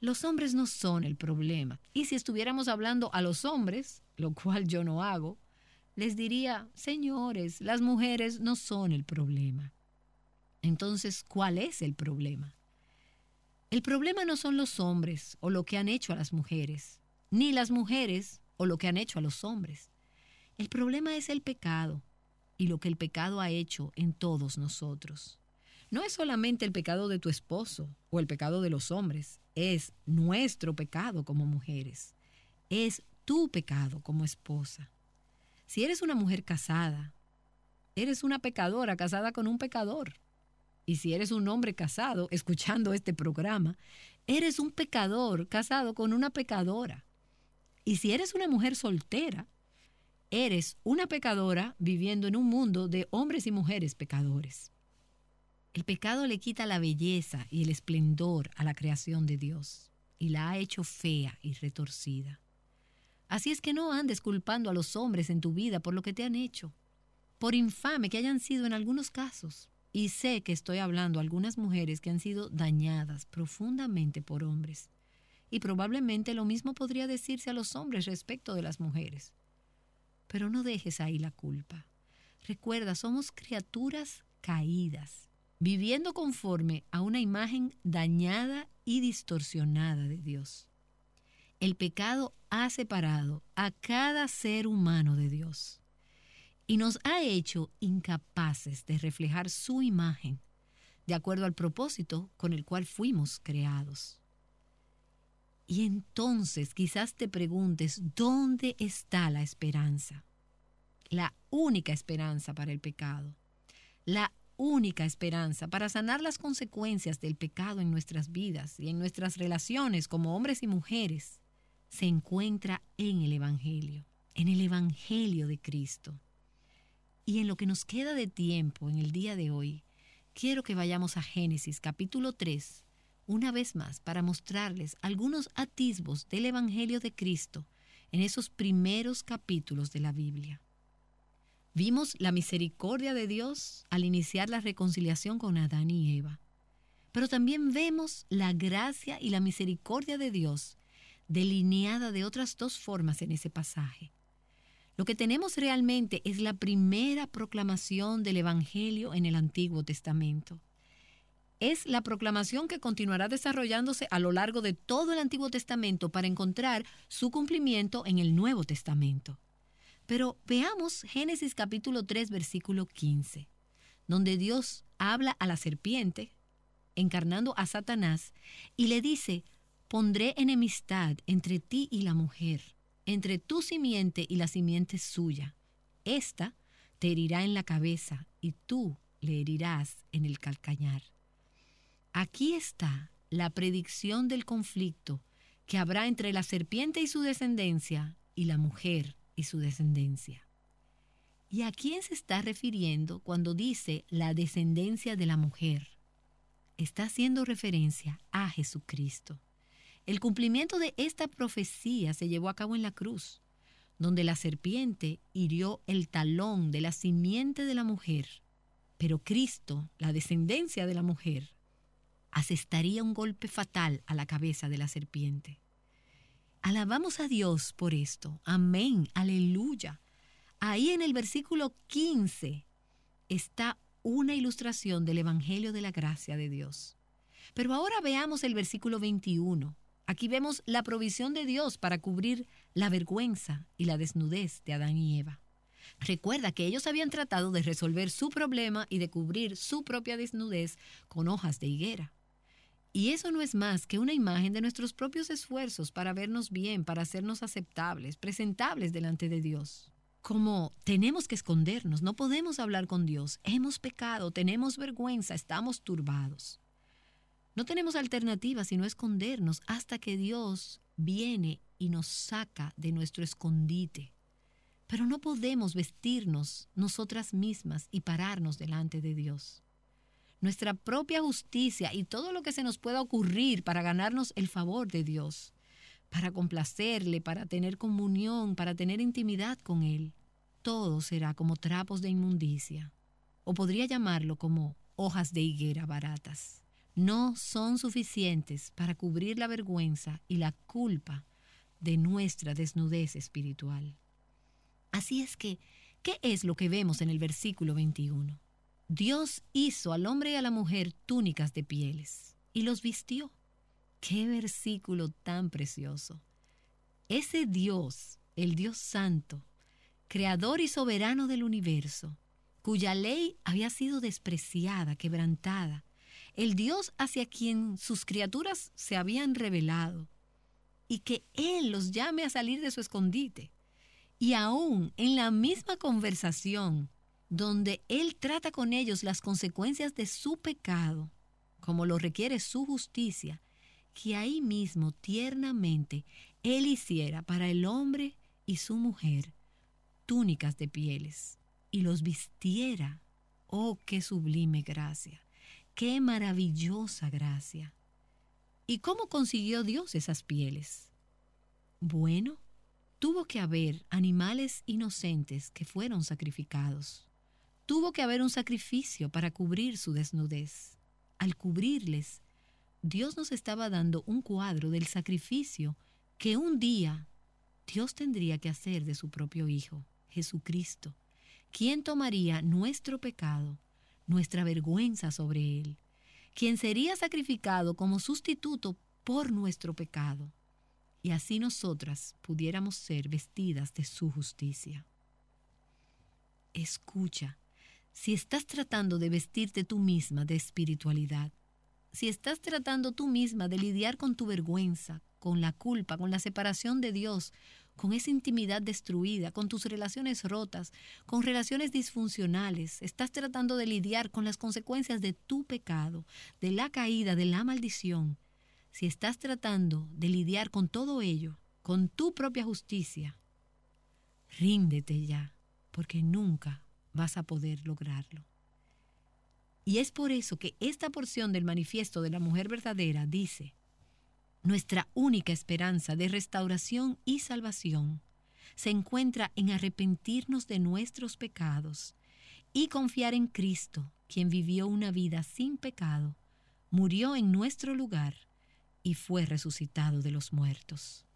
Los hombres no son el problema. Y si estuviéramos hablando a los hombres, lo cual yo no hago, les diría, señores, las mujeres no son el problema. Entonces, ¿cuál es el problema? El problema no son los hombres o lo que han hecho a las mujeres, ni las mujeres o lo que han hecho a los hombres. El problema es el pecado y lo que el pecado ha hecho en todos nosotros. No es solamente el pecado de tu esposo o el pecado de los hombres, es nuestro pecado como mujeres. Es tu pecado como esposa. Si eres una mujer casada, eres una pecadora casada con un pecador. Y si eres un hombre casado, escuchando este programa, eres un pecador casado con una pecadora. Y si eres una mujer soltera, eres una pecadora viviendo en un mundo de hombres y mujeres pecadores. El pecado le quita la belleza y el esplendor a la creación de Dios y la ha hecho fea y retorcida. Así es que no andes culpando a los hombres en tu vida por lo que te han hecho, por infame que hayan sido en algunos casos. Y sé que estoy hablando a algunas mujeres que han sido dañadas profundamente por hombres y probablemente lo mismo podría decirse a los hombres respecto de las mujeres. Pero no dejes ahí la culpa. Recuerda, somos criaturas caídas, viviendo conforme a una imagen dañada y distorsionada de Dios. El pecado ha separado a cada ser humano de Dios y nos ha hecho incapaces de reflejar su imagen de acuerdo al propósito con el cual fuimos creados. Y entonces quizás te preguntes, ¿dónde está la esperanza? La única esperanza para el pecado. La única esperanza para sanar las consecuencias del pecado en nuestras vidas y en nuestras relaciones como hombres y mujeres se encuentra en el Evangelio, en el Evangelio de Cristo. Y en lo que nos queda de tiempo en el día de hoy, quiero que vayamos a Génesis capítulo 3, una vez más para mostrarles algunos atisbos del Evangelio de Cristo en esos primeros capítulos de la Biblia. Vimos la misericordia de Dios al iniciar la reconciliación con Adán y Eva, pero también vemos la gracia y la misericordia de Dios delineada de otras dos formas en ese pasaje. Lo que tenemos realmente es la primera proclamación del Evangelio en el Antiguo Testamento es la proclamación que continuará desarrollándose a lo largo de todo el Antiguo Testamento para encontrar su cumplimiento en el Nuevo Testamento. Pero veamos Génesis capítulo 3 versículo 15, donde Dios habla a la serpiente, encarnando a Satanás, y le dice, Pondré enemistad entre ti y la mujer, entre tu simiente y la simiente suya. Esta te herirá en la cabeza y tú le herirás en el calcañar. Aquí está la predicción del conflicto que habrá entre la serpiente y su descendencia y la mujer y su descendencia. ¿Y a quién se está refiriendo cuando dice la descendencia de la mujer? Está haciendo referencia a Jesucristo. El cumplimiento de esta profecía se llevó a cabo en la cruz, donde la serpiente hirió el talón de la simiente de la mujer, pero Cristo, la descendencia de la mujer, asestaría un golpe fatal a la cabeza de la serpiente. Alabamos a Dios por esto. Amén, aleluya. Ahí en el versículo 15 está una ilustración del Evangelio de la Gracia de Dios. Pero ahora veamos el versículo 21 Aquí vemos la provisión de Dios para cubrir la vergüenza y la desnudez de Adán y Eva. Recuerda que ellos habían tratado de resolver su problema y de cubrir su propia desnudez con hojas de higuera. Y eso no es más que una imagen de nuestros propios esfuerzos para vernos bien, para hacernos aceptables, presentables delante de Dios. Como tenemos que escondernos, no podemos hablar con Dios, hemos pecado, tenemos vergüenza, estamos turbados. No tenemos alternativa sino escondernos hasta que Dios viene y nos saca de nuestro escondite. Pero no podemos vestirnos nosotras mismas y pararnos delante de Dios. Nuestra propia justicia y todo lo que se nos pueda ocurrir para ganarnos el favor de Dios, para complacerle, para tener comunión, para tener intimidad con Él, todo será como trapos de inmundicia, o podría llamarlo como hojas de higuera baratas no son suficientes para cubrir la vergüenza y la culpa de nuestra desnudez espiritual. Así es que, ¿qué es lo que vemos en el versículo 21? Dios hizo al hombre y a la mujer túnicas de pieles y los vistió. Qué versículo tan precioso. Ese Dios, el Dios Santo, creador y soberano del universo, cuya ley había sido despreciada, quebrantada, el Dios hacia quien sus criaturas se habían revelado, y que Él los llame a salir de su escondite. Y aún en la misma conversación, donde Él trata con ellos las consecuencias de su pecado, como lo requiere su justicia, que ahí mismo tiernamente Él hiciera para el hombre y su mujer túnicas de pieles y los vistiera. Oh, qué sublime gracia. Qué maravillosa gracia. ¿Y cómo consiguió Dios esas pieles? Bueno, tuvo que haber animales inocentes que fueron sacrificados. Tuvo que haber un sacrificio para cubrir su desnudez. Al cubrirles, Dios nos estaba dando un cuadro del sacrificio que un día Dios tendría que hacer de su propio Hijo, Jesucristo, quien tomaría nuestro pecado nuestra vergüenza sobre Él, quien sería sacrificado como sustituto por nuestro pecado, y así nosotras pudiéramos ser vestidas de su justicia. Escucha, si estás tratando de vestirte tú misma de espiritualidad, si estás tratando tú misma de lidiar con tu vergüenza, con la culpa, con la separación de Dios, con esa intimidad destruida, con tus relaciones rotas, con relaciones disfuncionales. Estás tratando de lidiar con las consecuencias de tu pecado, de la caída, de la maldición. Si estás tratando de lidiar con todo ello, con tu propia justicia, ríndete ya, porque nunca vas a poder lograrlo. Y es por eso que esta porción del manifiesto de la mujer verdadera dice, nuestra única esperanza de restauración y salvación se encuentra en arrepentirnos de nuestros pecados y confiar en Cristo, quien vivió una vida sin pecado, murió en nuestro lugar y fue resucitado de los muertos.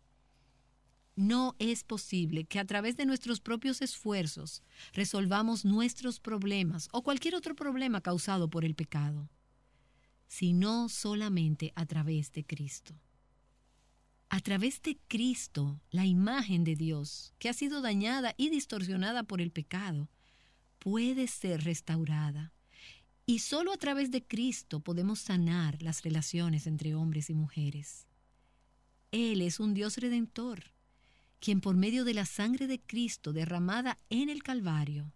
No es posible que a través de nuestros propios esfuerzos resolvamos nuestros problemas o cualquier otro problema causado por el pecado, sino solamente a través de Cristo a través de Cristo, la imagen de Dios, que ha sido dañada y distorsionada por el pecado, puede ser restaurada. Y solo a través de Cristo podemos sanar las relaciones entre hombres y mujeres. Él es un Dios redentor, quien por medio de la sangre de Cristo derramada en el Calvario,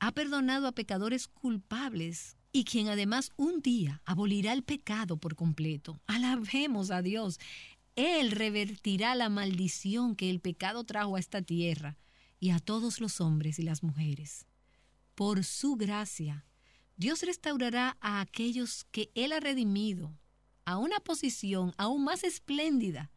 ha perdonado a pecadores culpables y quien además un día abolirá el pecado por completo. Alabemos a Dios. Él revertirá la maldición que el pecado trajo a esta tierra y a todos los hombres y las mujeres. Por su gracia, Dios restaurará a aquellos que Él ha redimido a una posición aún más espléndida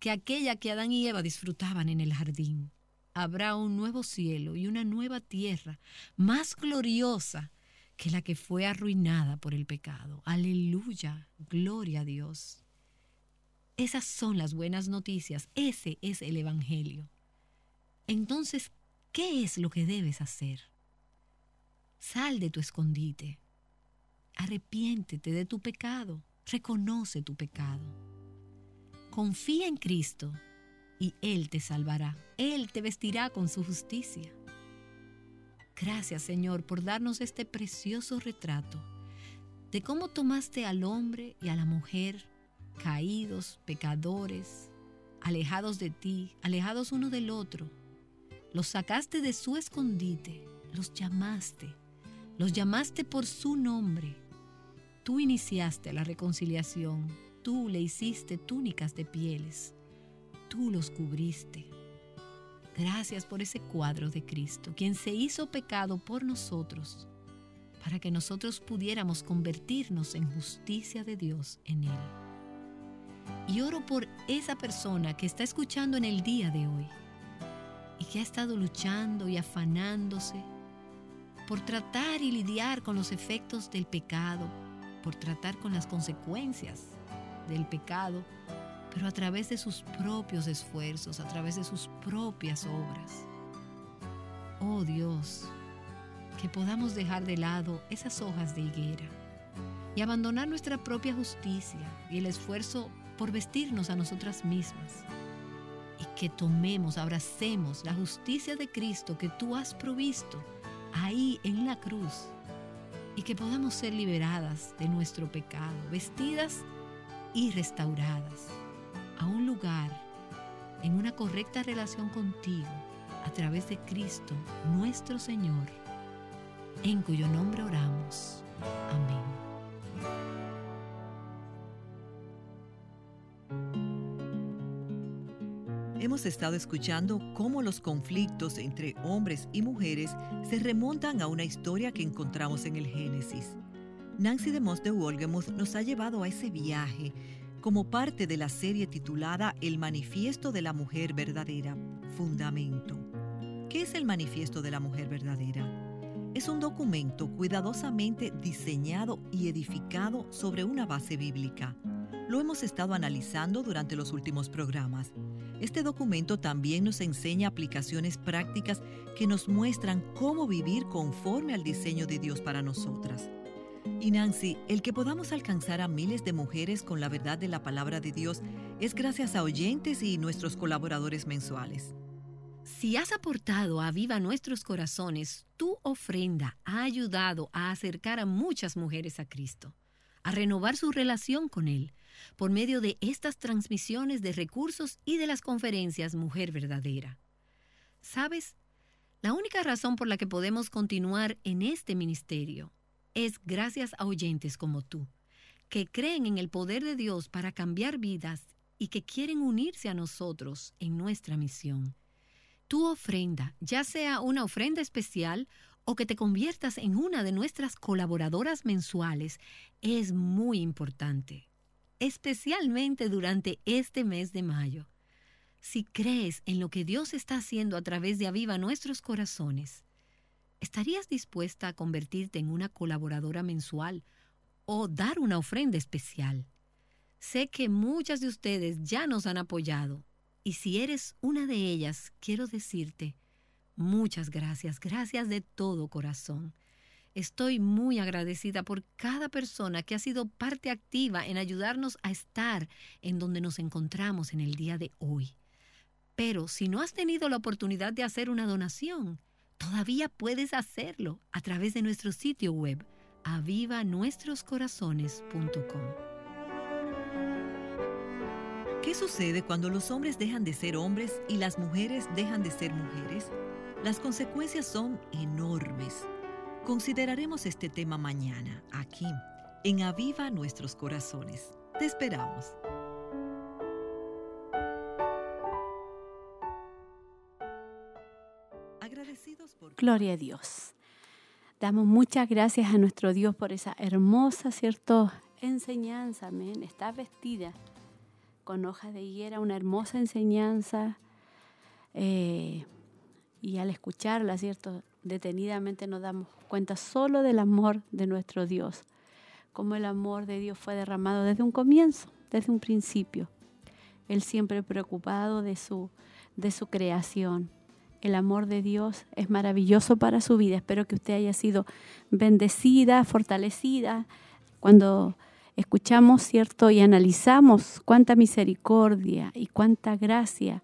que aquella que Adán y Eva disfrutaban en el jardín. Habrá un nuevo cielo y una nueva tierra más gloriosa que la que fue arruinada por el pecado. Aleluya, gloria a Dios. Esas son las buenas noticias, ese es el Evangelio. Entonces, ¿qué es lo que debes hacer? Sal de tu escondite, arrepiéntete de tu pecado, reconoce tu pecado. Confía en Cristo y Él te salvará. Él te vestirá con su justicia. Gracias Señor por darnos este precioso retrato de cómo tomaste al hombre y a la mujer caídos, pecadores, alejados de ti, alejados uno del otro. Los sacaste de su escondite, los llamaste, los llamaste por su nombre. Tú iniciaste la reconciliación, tú le hiciste túnicas de pieles tú los cubriste. Gracias por ese cuadro de Cristo, quien se hizo pecado por nosotros, para que nosotros pudiéramos convertirnos en justicia de Dios en Él. Y oro por esa persona que está escuchando en el día de hoy y que ha estado luchando y afanándose por tratar y lidiar con los efectos del pecado, por tratar con las consecuencias del pecado pero a través de sus propios esfuerzos, a través de sus propias obras. Oh Dios, que podamos dejar de lado esas hojas de higuera y abandonar nuestra propia justicia y el esfuerzo por vestirnos a nosotras mismas y que tomemos, abracemos la justicia de Cristo que tú has provisto ahí en la cruz y que podamos ser liberadas de nuestro pecado, vestidas y restauradas a un lugar en una correcta relación contigo a través de Cristo nuestro Señor, en cuyo nombre oramos. Amén. Hemos estado escuchando cómo los conflictos entre hombres y mujeres se remontan a una historia que encontramos en el Génesis. Nancy de Moss de Wolgemuth nos ha llevado a ese viaje como parte de la serie titulada El Manifiesto de la Mujer Verdadera, Fundamento. ¿Qué es el Manifiesto de la Mujer Verdadera? Es un documento cuidadosamente diseñado y edificado sobre una base bíblica. Lo hemos estado analizando durante los últimos programas. Este documento también nos enseña aplicaciones prácticas que nos muestran cómo vivir conforme al diseño de Dios para nosotras. Y Nancy, el que podamos alcanzar a miles de mujeres con la verdad de la palabra de Dios es gracias a oyentes y nuestros colaboradores mensuales. Si has aportado a Viva Nuestros Corazones, tu ofrenda ha ayudado a acercar a muchas mujeres a Cristo, a renovar su relación con Él, por medio de estas transmisiones de recursos y de las conferencias Mujer Verdadera. ¿Sabes? La única razón por la que podemos continuar en este ministerio es gracias a oyentes como tú, que creen en el poder de Dios para cambiar vidas y que quieren unirse a nosotros en nuestra misión. Tu ofrenda, ya sea una ofrenda especial o que te conviertas en una de nuestras colaboradoras mensuales, es muy importante, especialmente durante este mes de mayo. Si crees en lo que Dios está haciendo a través de Aviva Nuestros Corazones, ¿Estarías dispuesta a convertirte en una colaboradora mensual o dar una ofrenda especial? Sé que muchas de ustedes ya nos han apoyado y si eres una de ellas, quiero decirte muchas gracias, gracias de todo corazón. Estoy muy agradecida por cada persona que ha sido parte activa en ayudarnos a estar en donde nos encontramos en el día de hoy. Pero si no has tenido la oportunidad de hacer una donación, Todavía puedes hacerlo a través de nuestro sitio web avivanuestroscorazones.com. ¿Qué sucede cuando los hombres dejan de ser hombres y las mujeres dejan de ser mujeres? Las consecuencias son enormes. Consideraremos este tema mañana, aquí, en Aviva Nuestros Corazones. Te esperamos. Gloria a Dios. Damos muchas gracias a nuestro Dios por esa hermosa, ¿cierto? Enseñanza, amén. Está vestida con hojas de higuera, una hermosa enseñanza. Eh, y al escucharla, ¿cierto? Detenidamente nos damos cuenta solo del amor de nuestro Dios, como el amor de Dios fue derramado desde un comienzo, desde un principio. Él siempre preocupado de su, de su creación. El amor de Dios es maravilloso para su vida. Espero que usted haya sido bendecida, fortalecida cuando escuchamos, ¿cierto? Y analizamos cuánta misericordia y cuánta gracia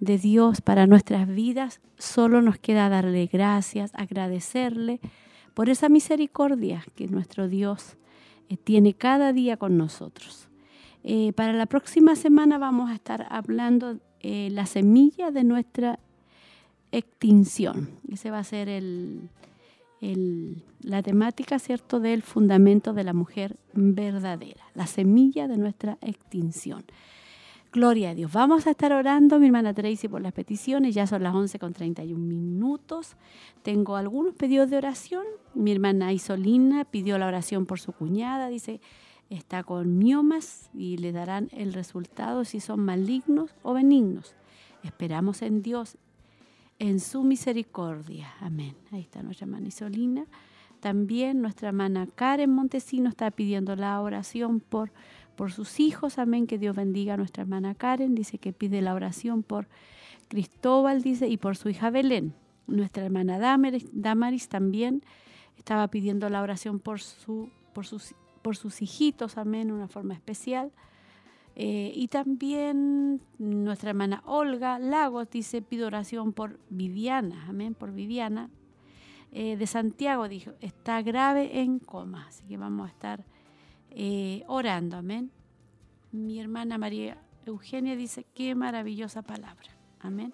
de Dios para nuestras vidas, solo nos queda darle gracias, agradecerle por esa misericordia que nuestro Dios eh, tiene cada día con nosotros. Eh, para la próxima semana vamos a estar hablando eh, la semilla de nuestra extinción. Ese va a ser el, la temática, ¿cierto?, del fundamento de la mujer verdadera, la semilla de nuestra extinción. Gloria a Dios. Vamos a estar orando, mi hermana Tracy, por las peticiones. Ya son las 11 con 31 minutos. Tengo algunos pedidos de oración. Mi hermana Isolina pidió la oración por su cuñada. Dice, está con miomas y le darán el resultado si son malignos o benignos. Esperamos en Dios, en su misericordia. Amén. Ahí está nuestra hermana Isolina. También nuestra hermana Karen Montesino está pidiendo la oración por por sus hijos, amén, que Dios bendiga a nuestra hermana Karen, dice que pide la oración por Cristóbal, dice, y por su hija Belén. Nuestra hermana Damaris, también estaba pidiendo la oración por, su, por, sus, por sus hijitos, amén, una forma especial. Eh, y también nuestra hermana Olga Lagos dice, pido oración por Viviana, amén, por Viviana. Eh, de Santiago dijo, está grave en coma, así que vamos a estar eh, orando, amén. Mi hermana María Eugenia dice, qué maravillosa palabra, amén.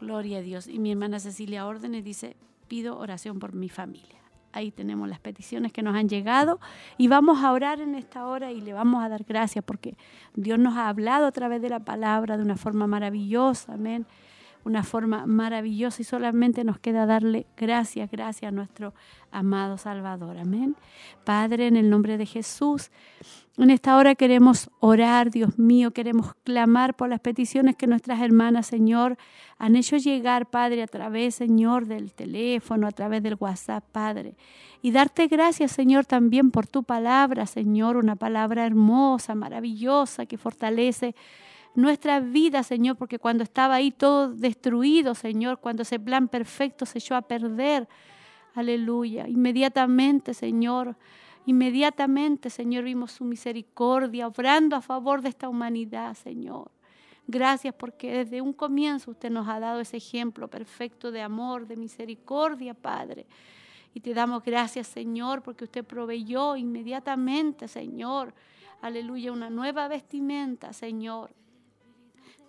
Gloria a Dios. Y mi hermana Cecilia Órdenes dice, pido oración por mi familia. Ahí tenemos las peticiones que nos han llegado. Y vamos a orar en esta hora y le vamos a dar gracias porque Dios nos ha hablado a través de la palabra de una forma maravillosa, amén una forma maravillosa y solamente nos queda darle gracias, gracias a nuestro amado Salvador. Amén. Padre, en el nombre de Jesús, en esta hora queremos orar, Dios mío, queremos clamar por las peticiones que nuestras hermanas, Señor, han hecho llegar, Padre, a través, Señor, del teléfono, a través del WhatsApp, Padre. Y darte gracias, Señor, también por tu palabra, Señor, una palabra hermosa, maravillosa, que fortalece nuestra vida, Señor, porque cuando estaba ahí todo destruido, Señor, cuando ese plan perfecto se echó a perder, aleluya, inmediatamente, Señor, inmediatamente, Señor, vimos su misericordia, obrando a favor de esta humanidad, Señor. Gracias porque desde un comienzo usted nos ha dado ese ejemplo perfecto de amor, de misericordia, Padre. Y te damos gracias, Señor, porque usted proveyó inmediatamente, Señor, aleluya, una nueva vestimenta, Señor.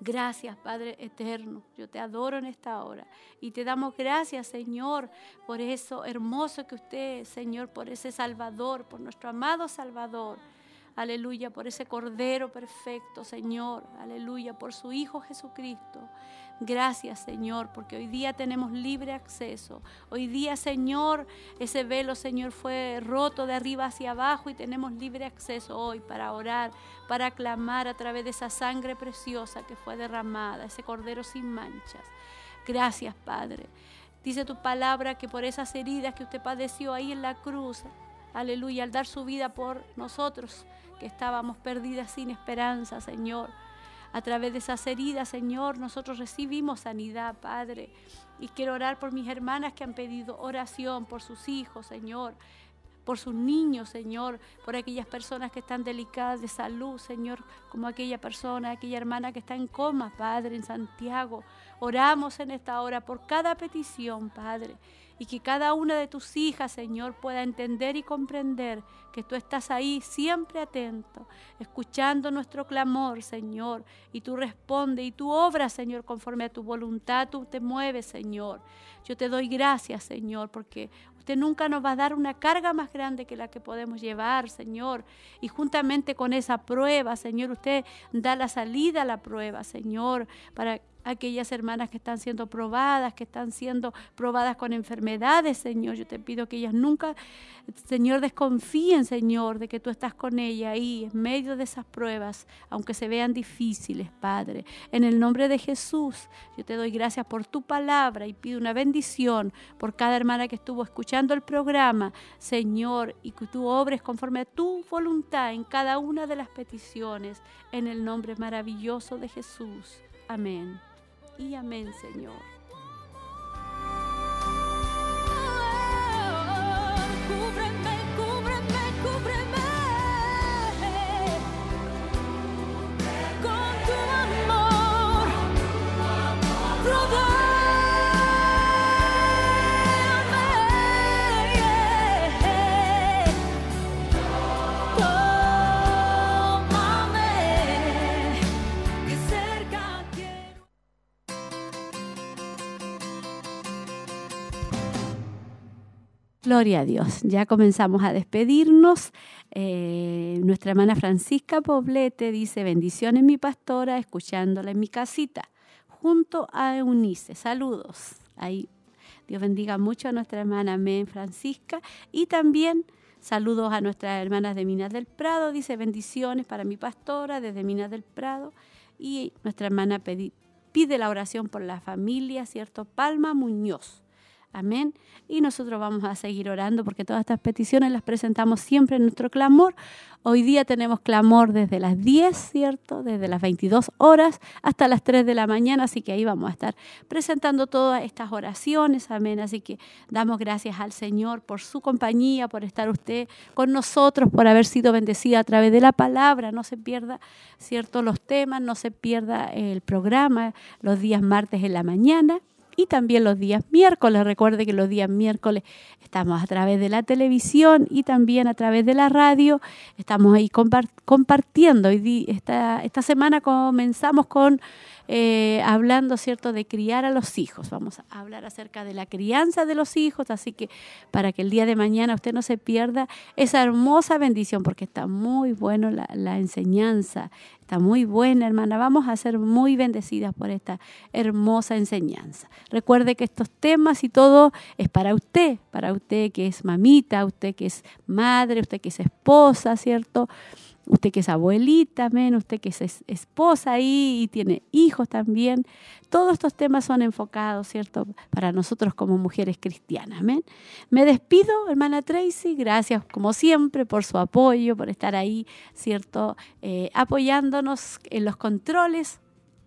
Gracias, Padre eterno. Yo te adoro en esta hora. Y te damos gracias, Señor, por eso hermoso que usted, Señor, por ese Salvador, por nuestro amado Salvador. Aleluya, por ese Cordero perfecto, Señor. Aleluya, por su Hijo Jesucristo. Gracias, Señor, porque hoy día tenemos libre acceso. Hoy día, Señor, ese velo, Señor, fue roto de arriba hacia abajo y tenemos libre acceso hoy para orar, para clamar a través de esa sangre preciosa que fue derramada, ese cordero sin manchas. Gracias, Padre. Dice tu palabra que por esas heridas que usted padeció ahí en la cruz, aleluya, al dar su vida por nosotros, que estábamos perdidas sin esperanza, Señor. A través de esas heridas, Señor, nosotros recibimos sanidad, Padre. Y quiero orar por mis hermanas que han pedido oración por sus hijos, Señor por sus niños, Señor, por aquellas personas que están delicadas de salud, Señor, como aquella persona, aquella hermana que está en coma, Padre, en Santiago. Oramos en esta hora por cada petición, Padre y que cada una de tus hijas, Señor, pueda entender y comprender que tú estás ahí siempre atento, escuchando nuestro clamor, Señor, y tú respondes y tú obras, Señor, conforme a tu voluntad, tú te mueves, Señor. Yo te doy gracias, Señor, porque usted nunca nos va a dar una carga más grande que la que podemos llevar, Señor. Y juntamente con esa prueba, Señor, usted da la salida a la prueba, Señor, para aquellas hermanas que están siendo probadas, que están siendo probadas con enfermedades, Señor. Yo te pido que ellas nunca, Señor, desconfíen, Señor, de que tú estás con ella ahí en medio de esas pruebas, aunque se vean difíciles, Padre. En el nombre de Jesús, yo te doy gracias por tu palabra y pido una bendición por cada hermana que estuvo escuchando el programa, Señor, y que tú obres conforme a tu voluntad en cada una de las peticiones, en el nombre maravilloso de Jesús. Amén y amén, Señor. Gloria a Dios. Ya comenzamos a despedirnos. Eh, nuestra hermana Francisca Poblete dice, bendiciones mi pastora, escuchándola en mi casita, junto a Eunice. Saludos. Ahí Dios bendiga mucho a nuestra hermana Amén Francisca y también saludos a nuestras hermanas de Minas del Prado. Dice bendiciones para mi pastora desde Minas del Prado y nuestra hermana pide la oración por la familia, ¿cierto? Palma Muñoz. Amén. Y nosotros vamos a seguir orando porque todas estas peticiones las presentamos siempre en nuestro clamor. Hoy día tenemos clamor desde las 10, ¿cierto? Desde las 22 horas hasta las 3 de la mañana, así que ahí vamos a estar presentando todas estas oraciones. Amén. Así que damos gracias al Señor por su compañía, por estar usted con nosotros, por haber sido bendecida a través de la palabra. No se pierda, ¿cierto? Los temas, no se pierda el programa los días martes en la mañana y también los días miércoles. Recuerde que los días miércoles estamos a través de la televisión y también a través de la radio. Estamos ahí compartiendo. Esta, esta semana comenzamos con eh, hablando, ¿cierto?, de criar a los hijos. Vamos a hablar acerca de la crianza de los hijos, así que para que el día de mañana usted no se pierda esa hermosa bendición, porque está muy bueno la, la enseñanza, está muy buena, hermana. Vamos a ser muy bendecidas por esta hermosa enseñanza. Recuerde que estos temas y todo es para usted, para usted que es mamita, usted que es madre, usted que es esposa, ¿cierto? Usted que es abuelita, amén, usted que es esposa ahí y tiene hijos también. Todos estos temas son enfocados, ¿cierto?, para nosotros como mujeres cristianas, amén. Me despido, hermana Tracy, gracias como siempre por su apoyo, por estar ahí, ¿cierto?, eh, apoyándonos en los controles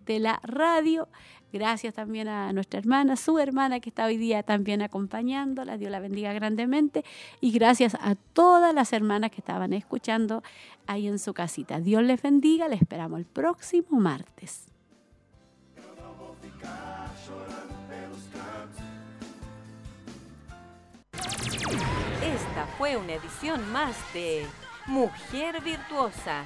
de la radio. Gracias también a nuestra hermana, su hermana que está hoy día también acompañándola. Dios la bendiga grandemente. Y gracias a todas las hermanas que estaban escuchando ahí en su casita. Dios les bendiga. Le esperamos el próximo martes. Esta fue una edición más de Mujer Virtuosa